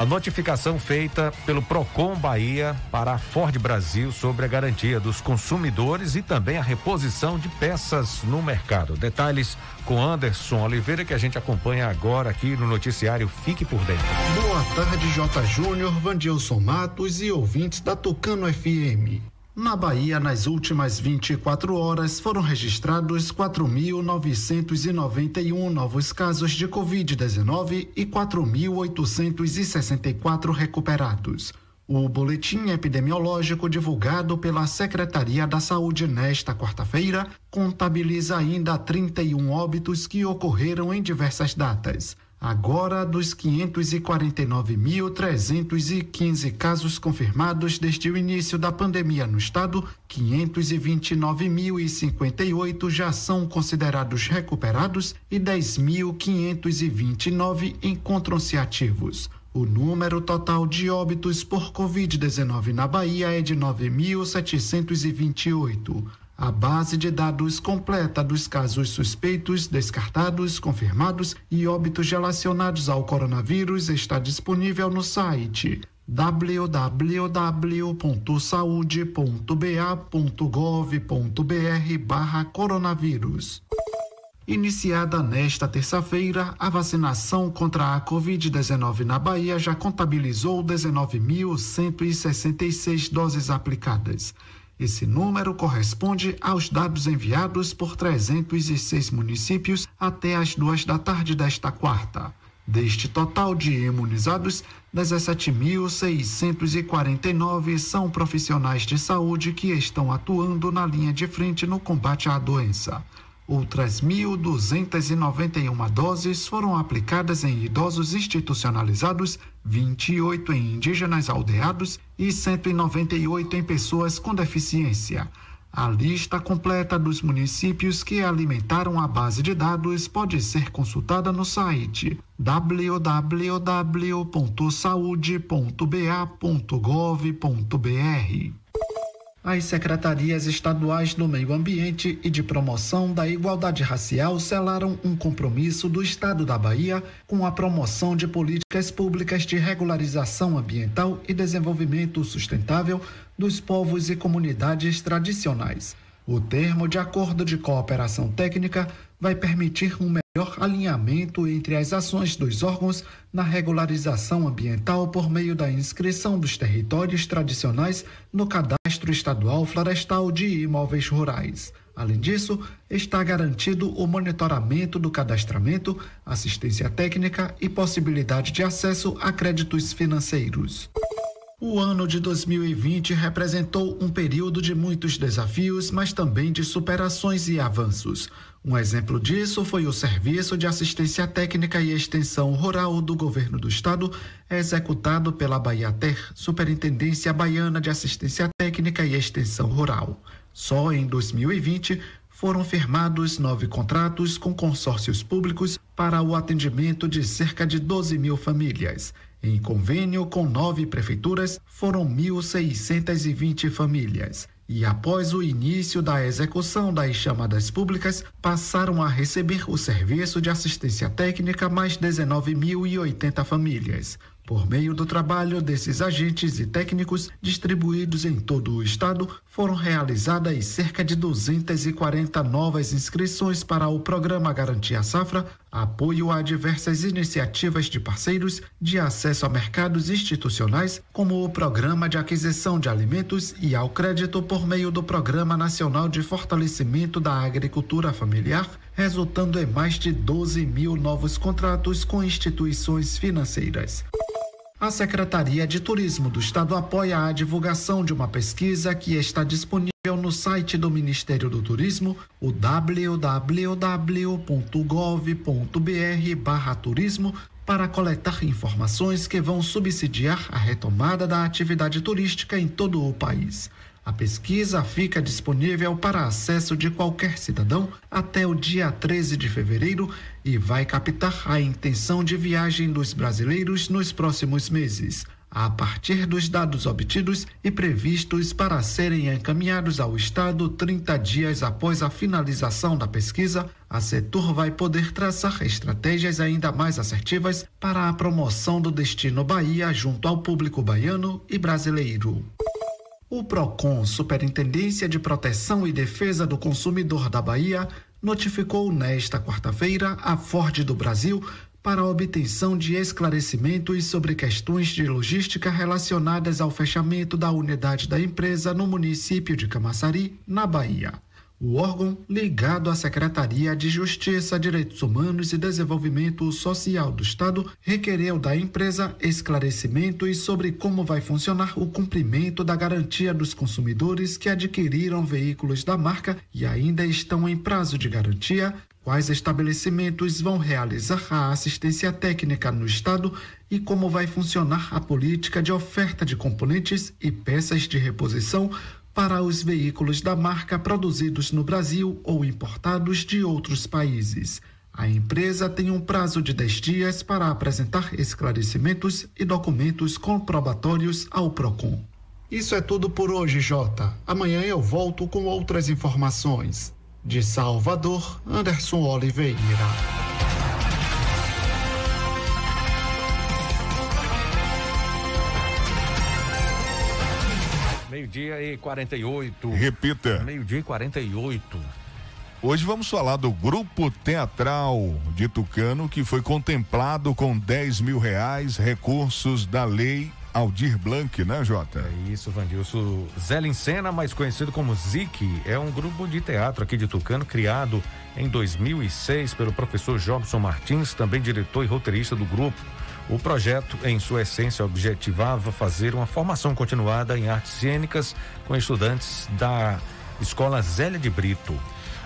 A notificação feita pelo Procon Bahia para a Ford Brasil sobre a garantia dos consumidores e também a reposição de peças no mercado. Detalhes com Anderson Oliveira que a gente acompanha agora aqui no noticiário Fique por Dentro. Boa tarde, J. Júnior, Vandilson Matos e ouvintes da Tucano FM. Na Bahia, nas últimas 24 horas, foram registrados 4.991 novos casos de Covid-19 e 4.864 recuperados. O boletim epidemiológico divulgado pela Secretaria da Saúde nesta quarta-feira contabiliza ainda 31 óbitos que ocorreram em diversas datas. Agora, dos 549.315 casos confirmados desde o início da pandemia no estado, 529.058 já são considerados recuperados e 10.529 encontram-se ativos. O número total de óbitos por Covid-19 na Bahia é de 9.728. A base de dados completa dos casos suspeitos, descartados, confirmados e óbitos relacionados ao coronavírus está disponível no site www.saude.ba.gov.br/barra coronavírus. Iniciada nesta terça-feira, a vacinação contra a Covid-19 na Bahia já contabilizou 19.166 doses aplicadas. Esse número corresponde aos dados enviados por 306 municípios até as duas da tarde desta quarta. Deste total de imunizados, 17.649 são profissionais de saúde que estão atuando na linha de frente no combate à doença. Outras 1.291 doses foram aplicadas em idosos institucionalizados, 28 em indígenas aldeados e 198 em pessoas com deficiência. A lista completa dos municípios que alimentaram a base de dados pode ser consultada no site www.saude.ba.gov.br. As secretarias estaduais do Meio Ambiente e de Promoção da Igualdade Racial selaram um compromisso do Estado da Bahia com a promoção de políticas públicas de regularização ambiental e desenvolvimento sustentável dos povos e comunidades tradicionais. O termo de acordo de cooperação técnica vai permitir um melhor alinhamento entre as ações dos órgãos na regularização ambiental por meio da inscrição dos territórios tradicionais no Cadastro Estadual Florestal de Imóveis Rurais. Além disso, está garantido o monitoramento do cadastramento, assistência técnica e possibilidade de acesso a créditos financeiros. O ano de 2020 representou um período de muitos desafios, mas também de superações e avanços. Um exemplo disso foi o Serviço de Assistência Técnica e Extensão Rural do Governo do Estado, executado pela Bahia Ter, Superintendência Baiana de Assistência Técnica e Extensão Rural. Só em 2020 foram firmados nove contratos com consórcios públicos para o atendimento de cerca de 12 mil famílias. Em convênio com nove prefeituras, foram 1.620 famílias. E após o início da execução das chamadas públicas, passaram a receber o serviço de assistência técnica mais 19.080 famílias. Por meio do trabalho desses agentes e técnicos distribuídos em todo o estado, foram realizadas cerca de 240 novas inscrições para o programa Garantia Safra, apoio a diversas iniciativas de parceiros de acesso a mercados institucionais, como o Programa de Aquisição de Alimentos e ao crédito por meio do Programa Nacional de Fortalecimento da Agricultura Familiar, resultando em mais de 12 mil novos contratos com instituições financeiras. A Secretaria de Turismo do Estado apoia a divulgação de uma pesquisa que está disponível no site do Ministério do Turismo, o www.gov.br/turismo, para coletar informações que vão subsidiar a retomada da atividade turística em todo o país. A pesquisa fica disponível para acesso de qualquer cidadão até o dia 13 de fevereiro e vai captar a intenção de viagem dos brasileiros nos próximos meses. a partir dos dados obtidos e previstos para serem encaminhados ao Estado 30 dias após a finalização da pesquisa, a Setor vai poder traçar estratégias ainda mais assertivas para a promoção do destino Bahia junto ao público baiano e brasileiro. O PROCON, Superintendência de Proteção e Defesa do Consumidor da Bahia, notificou nesta quarta-feira a Ford do Brasil para obtenção de esclarecimentos sobre questões de logística relacionadas ao fechamento da unidade da empresa no município de Camaçari, na Bahia. O órgão, ligado à Secretaria de Justiça, Direitos Humanos e Desenvolvimento Social do Estado, requereu da empresa esclarecimentos sobre como vai funcionar o cumprimento da garantia dos consumidores que adquiriram veículos da marca e ainda estão em prazo de garantia, quais estabelecimentos vão realizar a assistência técnica no Estado e como vai funcionar a política de oferta de componentes e peças de reposição para os veículos da marca produzidos no Brasil ou importados de outros países. A empresa tem um prazo de 10 dias para apresentar esclarecimentos e documentos comprobatórios ao PROCON. Isso é tudo por hoje, Jota. Amanhã eu volto com outras informações. De Salvador, Anderson Oliveira. Meio-dia e 48. Repita. Meio-dia e 48. Hoje vamos falar do grupo teatral de Tucano que foi contemplado com 10 mil reais recursos da lei Aldir Blanc, né, Jota? É isso, Vandilson. Zé Lincena, mais conhecido como Zic, é um grupo de teatro aqui de Tucano, criado em 2006 pelo professor Jobson Martins, também diretor e roteirista do grupo. O projeto, em sua essência, objetivava fazer uma formação continuada em artes cênicas com estudantes da Escola Zélia de Brito.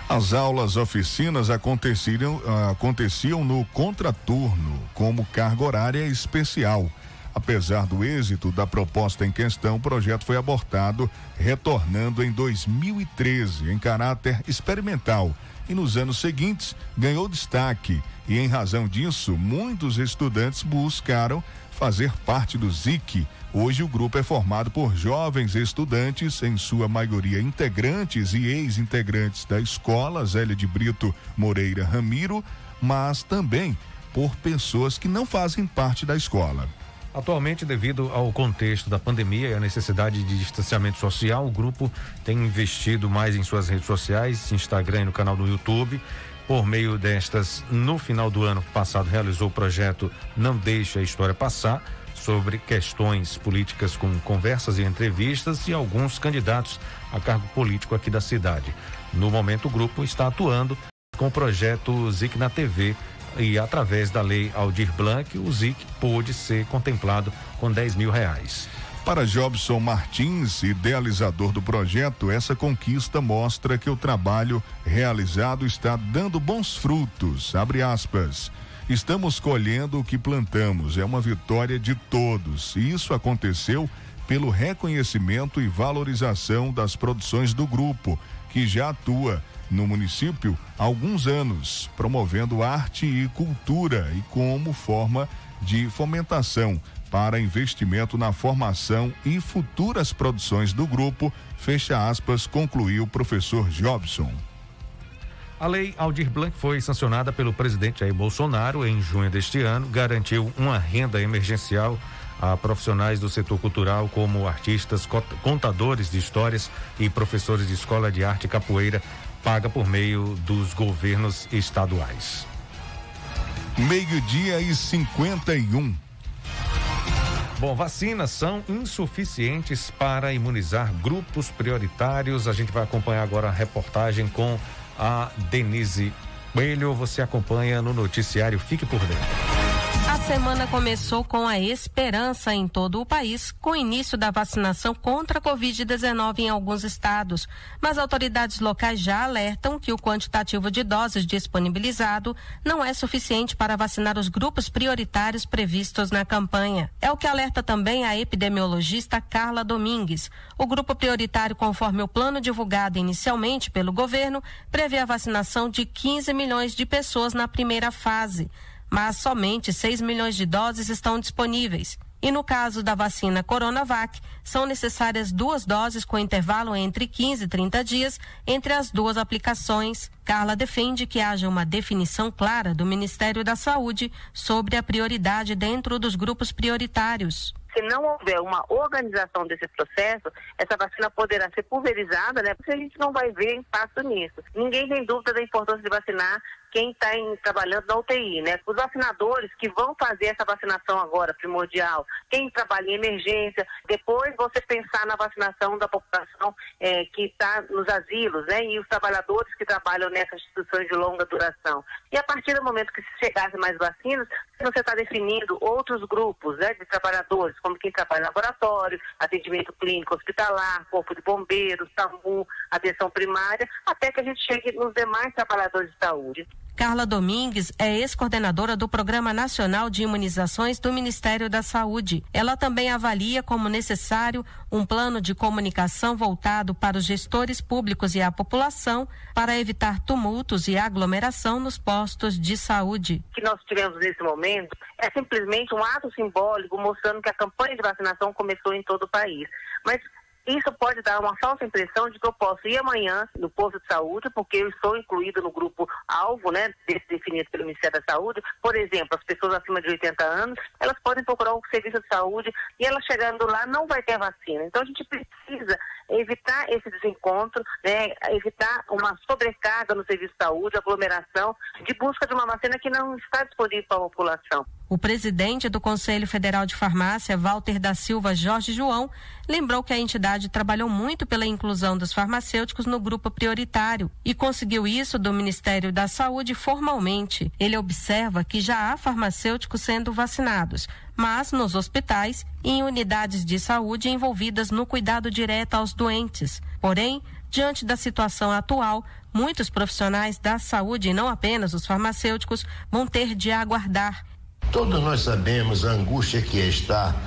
As aulas oficinas aconteciam, aconteciam no contraturno, como carga horária especial. Apesar do êxito da proposta em questão, o projeto foi abortado, retornando em 2013 em caráter experimental e nos anos seguintes ganhou destaque. E em razão disso, muitos estudantes buscaram fazer parte do ZIC. Hoje o grupo é formado por jovens estudantes, em sua maioria integrantes e ex-integrantes da escola Zélia de Brito Moreira Ramiro, mas também por pessoas que não fazem parte da escola. Atualmente, devido ao contexto da pandemia e à necessidade de distanciamento social, o grupo tem investido mais em suas redes sociais, Instagram e no canal do YouTube. Por meio destas, no final do ano passado, realizou o projeto Não Deixe a História Passar, sobre questões políticas com conversas e entrevistas e alguns candidatos a cargo político aqui da cidade. No momento, o grupo está atuando com o projeto ZIC na TV, e através da lei Aldir Blanc, o ZIC pôde ser contemplado com 10 mil reais. Para Jobson Martins, idealizador do projeto, essa conquista mostra que o trabalho realizado está dando bons frutos. Estamos colhendo o que plantamos. É uma vitória de todos. E isso aconteceu pelo reconhecimento e valorização das produções do grupo, que já atua no município há alguns anos, promovendo arte e cultura e como forma de fomentação para investimento na formação e futuras produções do grupo, fecha aspas, concluiu o professor Jobson. A lei Aldir Blanc foi sancionada pelo presidente Jair Bolsonaro em junho deste ano, garantiu uma renda emergencial a profissionais do setor cultural, como artistas, contadores de histórias e professores de escola de arte capoeira, paga por meio dos governos estaduais. Meio-dia e 51. Bom, vacinas são insuficientes para imunizar grupos prioritários. A gente vai acompanhar agora a reportagem com a Denise Coelho. Você acompanha no noticiário Fique por Dentro. Semana começou com a esperança em todo o país, com o início da vacinação contra a Covid-19 em alguns estados. Mas autoridades locais já alertam que o quantitativo de doses disponibilizado não é suficiente para vacinar os grupos prioritários previstos na campanha. É o que alerta também a epidemiologista Carla Domingues. O grupo prioritário, conforme o plano divulgado inicialmente pelo governo, prevê a vacinação de 15 milhões de pessoas na primeira fase mas somente 6 milhões de doses estão disponíveis. E no caso da vacina Coronavac, são necessárias duas doses com intervalo entre 15 e 30 dias entre as duas aplicações. Carla defende que haja uma definição clara do Ministério da Saúde sobre a prioridade dentro dos grupos prioritários se não houver uma organização desse processo, essa vacina poderá ser pulverizada, né? Porque a gente não vai ver impacto nisso. Ninguém tem dúvida da importância de vacinar quem está trabalhando na UTI, né? Os vacinadores que vão fazer essa vacinação agora, primordial, quem trabalha em emergência, depois você pensar na vacinação da população é, que está nos asilos, né? E os trabalhadores que trabalham nessas instituições de longa duração. E a partir do momento que se chegasse mais vacinas, você está definindo outros grupos né, de trabalhadores, como quem trabalha em laboratório, atendimento clínico hospitalar, corpo de bombeiros, SAMU, atenção primária, até que a gente chegue nos demais trabalhadores de saúde. Carla Domingues é ex-coordenadora do Programa Nacional de Imunizações do Ministério da Saúde. Ela também avalia como necessário um plano de comunicação voltado para os gestores públicos e a população para evitar tumultos e aglomeração nos postos de saúde. O que nós tivemos nesse momento é simplesmente um ato simbólico mostrando que a campanha de vacinação começou em todo o país. Mas isso pode dar uma falsa impressão de que eu posso ir amanhã no posto de saúde, porque eu estou incluído no grupo alvo, né, definido pelo Ministério da Saúde. Por exemplo, as pessoas acima de 80 anos, elas podem procurar o serviço de saúde e elas chegando lá não vai ter vacina. Então a gente precisa evitar esse desencontro, né, evitar uma sobrecarga no serviço de saúde, aglomeração, de busca de uma vacina que não está disponível para a população. O presidente do Conselho Federal de Farmácia, Walter da Silva Jorge João, lembrou que a entidade trabalhou muito pela inclusão dos farmacêuticos no grupo prioritário e conseguiu isso do Ministério da Saúde formalmente. Ele observa que já há farmacêuticos sendo vacinados, mas nos hospitais e em unidades de saúde envolvidas no cuidado direto aos doentes. Porém, diante da situação atual, muitos profissionais da saúde, e não apenas os farmacêuticos, vão ter de aguardar Todos nós sabemos a angústia que é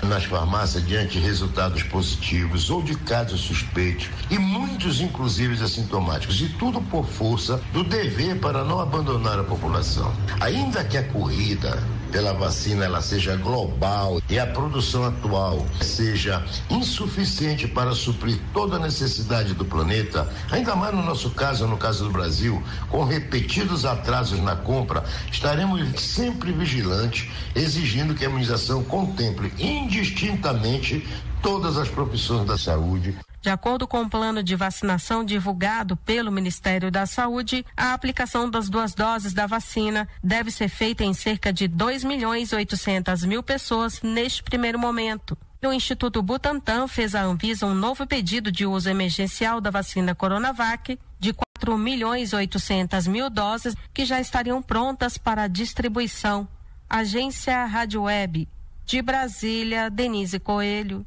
nas farmácias diante de resultados positivos ou de casos suspeitos e muitos inclusive assintomáticos e tudo por força do dever para não abandonar a população. Ainda que a corrida pela vacina ela seja global e a produção atual seja insuficiente para suprir toda a necessidade do planeta, ainda mais no nosso caso, no caso do Brasil, com repetidos atrasos na compra, estaremos sempre vigilantes, exigindo que a imunização contemple indistintamente todas as profissões da saúde de acordo com o plano de vacinação divulgado pelo Ministério da Saúde, a aplicação das duas doses da vacina deve ser feita em cerca de 2 milhões 800 mil pessoas neste primeiro momento. O Instituto Butantan fez à Anvisa um novo pedido de uso emergencial da vacina Coronavac de 4 milhões 800 mil doses que já estariam prontas para distribuição. Agência Rádio Web. De Brasília, Denise Coelho.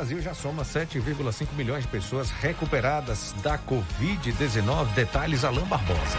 Brasil já soma 7,5 milhões de pessoas recuperadas da Covid-19. Detalhes, Alain Barbosa.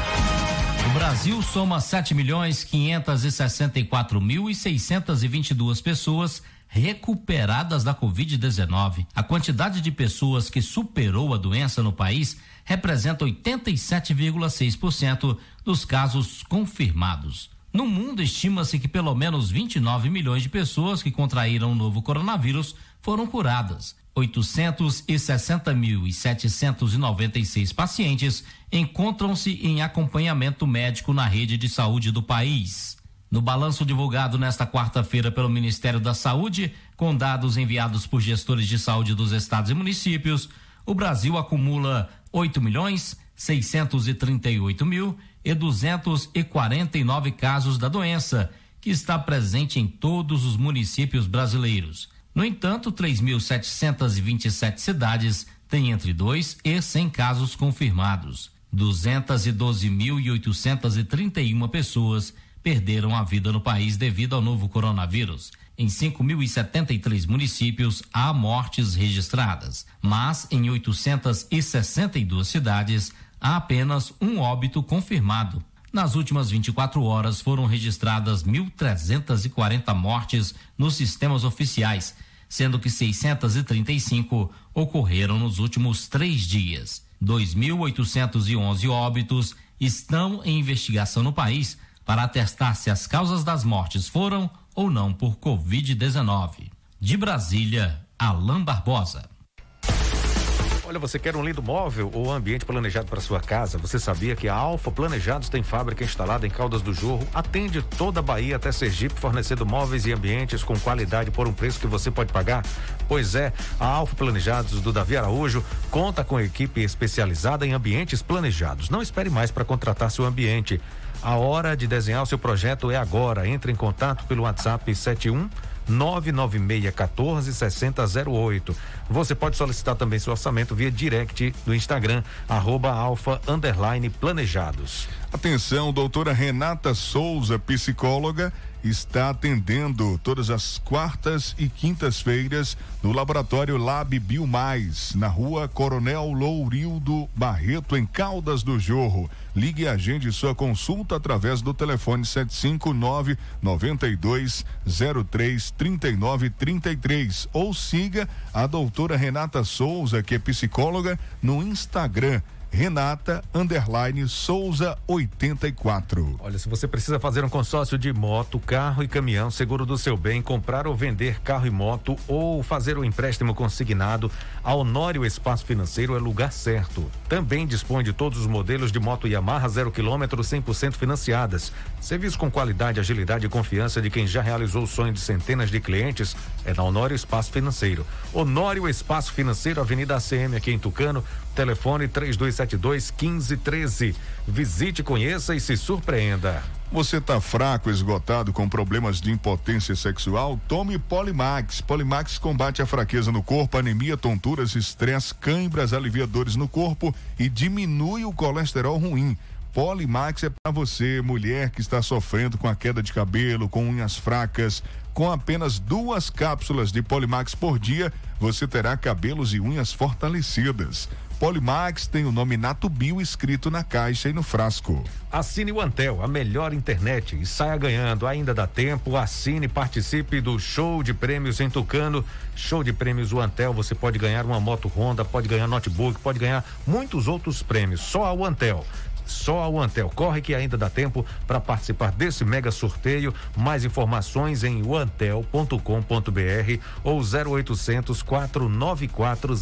O Brasil soma 7 milhões 564 mil e 622 pessoas recuperadas da Covid-19. A quantidade de pessoas que superou a doença no país representa 87,6% dos casos confirmados. No mundo, estima-se que pelo menos 29 milhões de pessoas que contraíram o novo coronavírus foram curadas. 860.796 pacientes encontram-se em acompanhamento médico na rede de saúde do país. No balanço divulgado nesta quarta-feira pelo Ministério da Saúde, com dados enviados por gestores de saúde dos estados e municípios, o Brasil acumula 8 milhões 638 mil e 249 casos da doença, que está presente em todos os municípios brasileiros. No entanto, 3.727 cidades têm entre 2 e 100 casos confirmados. 212.831 pessoas perderam a vida no país devido ao novo coronavírus. Em 5.073 municípios há mortes registradas, mas em 862 cidades há apenas um óbito confirmado. Nas últimas 24 horas foram registradas 1.340 mortes nos sistemas oficiais, sendo que 635 ocorreram nos últimos três dias. 2.811 óbitos estão em investigação no país para atestar se as causas das mortes foram ou não por Covid-19. De Brasília, Alain Barbosa. Olha, você quer um lindo móvel ou ambiente planejado para sua casa? Você sabia que a Alfa Planejados tem fábrica instalada em Caldas do Jorro, atende toda a Bahia até Sergipe, fornecendo móveis e ambientes com qualidade por um preço que você pode pagar? Pois é, a Alfa Planejados do Davi Araújo conta com equipe especializada em ambientes planejados. Não espere mais para contratar seu ambiente. A hora de desenhar o seu projeto é agora. Entre em contato pelo WhatsApp 71 99614 6008. Você pode solicitar também seu orçamento via direct do Instagram, arroba alfa planejados. Atenção, doutora Renata Souza, psicóloga está atendendo todas as quartas e quintas-feiras no laboratório Lab Biomais, na rua Coronel Lourildo Barreto, em Caldas do Jorro. Ligue e agende sua consulta através do telefone 759 92 03 39 33 ou siga a doutora Renata Souza, que é psicóloga, no Instagram Renata underline Souza 84. Olha, se você precisa fazer um consórcio de moto, carro e caminhão, seguro do seu bem, comprar ou vender carro e moto ou fazer um empréstimo consignado, a Honório Espaço Financeiro é lugar certo. Também dispõe de todos os modelos de moto Yamaha zero quilômetro 100% financiadas. Serviço com qualidade, agilidade e confiança de quem já realizou o sonho de centenas de clientes é na Honório Espaço Financeiro. Honório Espaço Financeiro, Avenida ACM aqui em Tucano, telefone 3272 1513. Visite, conheça e se surpreenda. Você está fraco, esgotado, com problemas de impotência sexual? Tome Polimax. Polimax combate a fraqueza no corpo, anemia, tonturas, estresse, cãibras, alivia dores no corpo e diminui o colesterol ruim. Polimax é para você, mulher que está sofrendo com a queda de cabelo, com unhas fracas. Com apenas duas cápsulas de Polimax por dia, você terá cabelos e unhas fortalecidas. Polimax tem o nome Nato Bio escrito na caixa e no frasco. Assine o Antel, a melhor internet e saia ganhando. Ainda dá tempo. Assine e participe do show de prêmios em Tucano. Show de prêmios o Antel. Você pode ganhar uma moto Honda, pode ganhar notebook, pode ganhar muitos outros prêmios. Só a Antel só ao Antel. Corre que ainda dá tempo para participar desse mega sorteio. Mais informações em antel.com.br ou 0800 494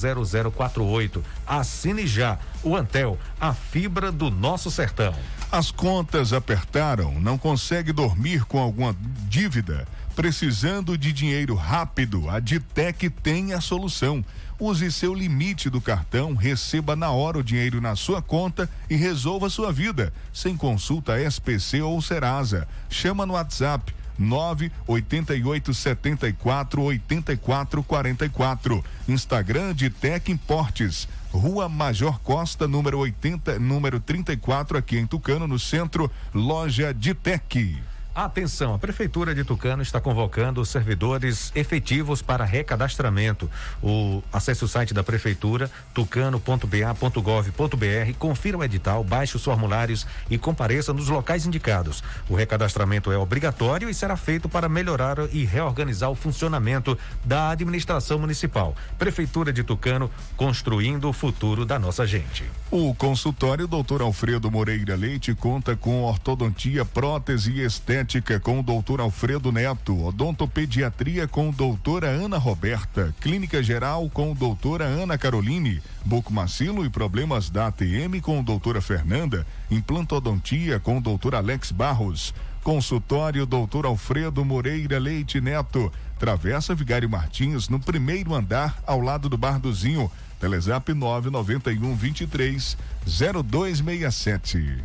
0048. Assine já o Antel, a fibra do nosso sertão. As contas apertaram, não consegue dormir com alguma dívida? Precisando de dinheiro rápido, a Ditec tem a solução. Use seu limite do cartão, receba na hora o dinheiro na sua conta e resolva sua vida, sem consulta SPC ou Serasa. Chama no WhatsApp 988 74 84 44. Instagram de Tec Importes. Rua Major Costa, número 80, número 34, aqui em Tucano, no centro, loja de Tec. Atenção, a Prefeitura de Tucano está convocando servidores efetivos para recadastramento. O, acesse o site da Prefeitura, tucano.ba.gov.br, confira o edital, baixe os formulários e compareça nos locais indicados. O recadastramento é obrigatório e será feito para melhorar e reorganizar o funcionamento da administração municipal. Prefeitura de Tucano, construindo o futuro da nossa gente. O consultório Dr. Alfredo Moreira Leite conta com ortodontia, prótese e estética com o doutor Alfredo Neto, odontopediatria com doutora Ana Roberta, clínica geral com doutora Ana Caroline, bucomacilo e problemas da ATM com doutora Fernanda, implantodontia com doutor Alex Barros, consultório doutor Alfredo Moreira Leite Neto, Travessa Vigário Martins, no primeiro andar, ao lado do Bar do Zinho, Telezap 991 23 0267.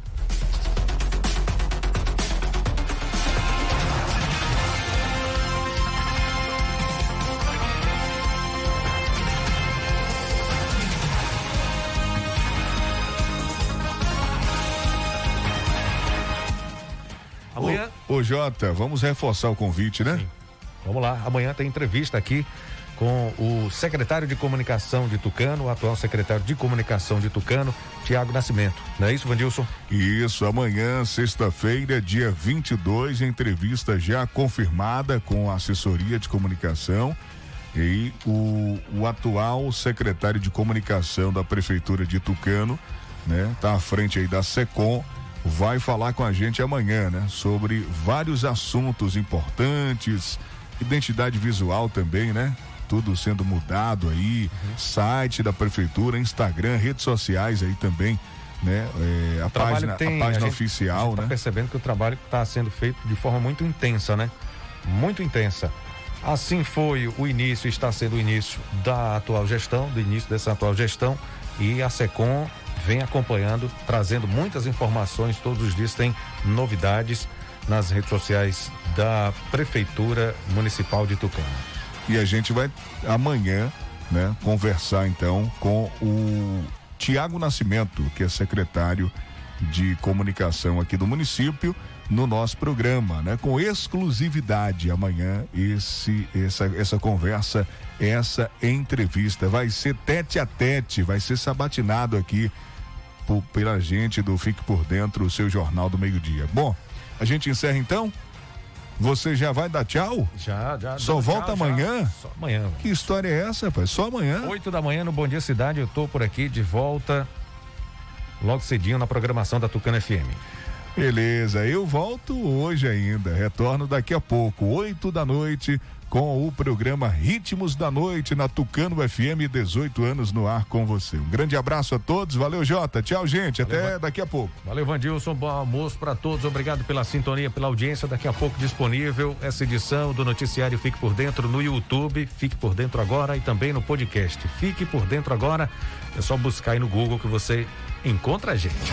Ô, Jota, vamos reforçar o convite, né? Sim. Vamos lá. Amanhã tem entrevista aqui com o secretário de comunicação de Tucano, o atual secretário de comunicação de Tucano, Tiago Nascimento. Não é isso, Vandilson? Isso, amanhã, sexta-feira, dia 22, entrevista já confirmada com a assessoria de comunicação. E o, o atual secretário de comunicação da prefeitura de Tucano, né, tá à frente aí da Secom, vai falar com a gente amanhã, né, sobre vários assuntos importantes, identidade visual também, né? Tudo sendo mudado aí, uhum. site da prefeitura, Instagram, redes sociais aí também, né? É, a, página, tem, a página a gente, oficial, a gente tá né? percebendo que o trabalho está sendo feito de forma muito intensa, né? Muito intensa. Assim foi o início, está sendo o início da atual gestão, do início dessa atual gestão, e a SECOM vem acompanhando, trazendo muitas informações, todos os dias tem novidades nas redes sociais da Prefeitura Municipal de Tucano. E a gente vai amanhã, né, conversar então com o Tiago Nascimento, que é secretário de comunicação aqui do município no nosso programa, né? Com exclusividade amanhã esse essa essa conversa, essa entrevista vai ser tete a tete, vai ser sabatinado aqui por, pela gente do Fique por Dentro, o seu jornal do meio-dia. Bom, a gente encerra então. Você já vai dar tchau? Já, já. Só volta tchau, amanhã? Já. Só amanhã. Que história é essa, pai? Só amanhã? Oito da manhã no Bom Dia Cidade, eu tô por aqui de volta logo cedinho na programação da Tucana FM. Beleza, eu volto hoje ainda. Retorno daqui a pouco, oito da noite, com o programa Ritmos da Noite na Tucano FM, 18 anos no ar com você. Um grande abraço a todos, valeu Jota, tchau gente, até valeu, daqui a pouco. Valeu Vandilson, bom almoço para todos, obrigado pela sintonia, pela audiência, daqui a pouco disponível essa edição do noticiário Fique por Dentro no YouTube, Fique por Dentro agora e também no podcast. Fique por Dentro agora, é só buscar aí no Google que você encontra a gente.